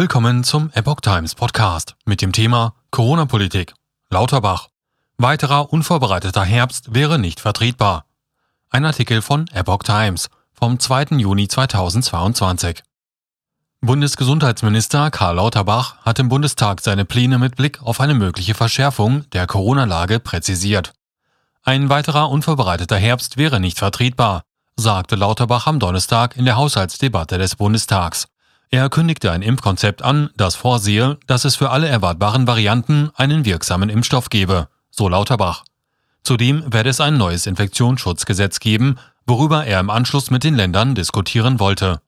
Willkommen zum Epoch Times Podcast mit dem Thema Corona-Politik. Lauterbach. Weiterer unvorbereiteter Herbst wäre nicht vertretbar. Ein Artikel von Epoch Times vom 2. Juni 2022. Bundesgesundheitsminister Karl Lauterbach hat im Bundestag seine Pläne mit Blick auf eine mögliche Verschärfung der Corona-Lage präzisiert. Ein weiterer unvorbereiteter Herbst wäre nicht vertretbar, sagte Lauterbach am Donnerstag in der Haushaltsdebatte des Bundestags. Er kündigte ein Impfkonzept an, das vorsehe, dass es für alle erwartbaren Varianten einen wirksamen Impfstoff gebe, so Lauterbach. Zudem werde es ein neues Infektionsschutzgesetz geben, worüber er im Anschluss mit den Ländern diskutieren wollte.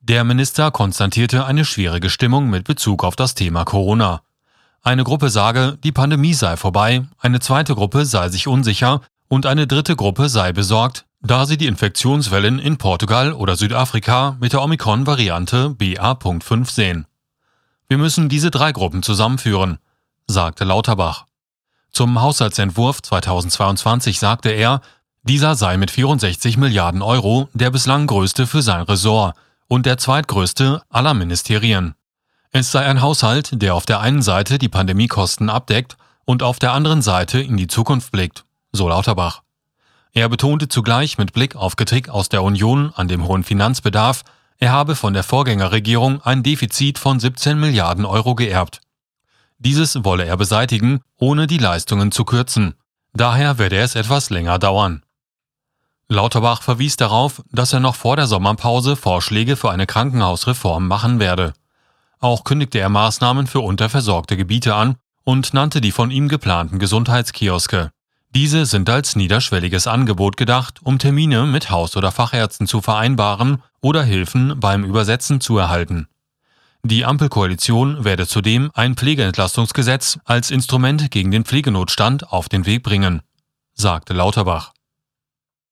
Der Minister konstatierte eine schwierige Stimmung mit Bezug auf das Thema Corona. Eine Gruppe sage, die Pandemie sei vorbei, eine zweite Gruppe sei sich unsicher und eine dritte Gruppe sei besorgt, da sie die Infektionswellen in Portugal oder Südafrika mit der Omikron-Variante BA.5 sehen. Wir müssen diese drei Gruppen zusammenführen, sagte Lauterbach. Zum Haushaltsentwurf 2022 sagte er, dieser sei mit 64 Milliarden Euro der bislang größte für sein Ressort und der zweitgrößte aller Ministerien. Es sei ein Haushalt, der auf der einen Seite die Pandemiekosten abdeckt und auf der anderen Seite in die Zukunft blickt, so Lauterbach. Er betonte zugleich mit Blick auf Kritik aus der Union an dem hohen Finanzbedarf, er habe von der Vorgängerregierung ein Defizit von 17 Milliarden Euro geerbt. Dieses wolle er beseitigen, ohne die Leistungen zu kürzen. Daher werde es etwas länger dauern. Lauterbach verwies darauf, dass er noch vor der Sommerpause Vorschläge für eine Krankenhausreform machen werde. Auch kündigte er Maßnahmen für unterversorgte Gebiete an und nannte die von ihm geplanten Gesundheitskioske. Diese sind als niederschwelliges Angebot gedacht, um Termine mit Haus- oder Fachärzten zu vereinbaren oder Hilfen beim Übersetzen zu erhalten. Die Ampelkoalition werde zudem ein Pflegeentlastungsgesetz als Instrument gegen den Pflegenotstand auf den Weg bringen, sagte Lauterbach.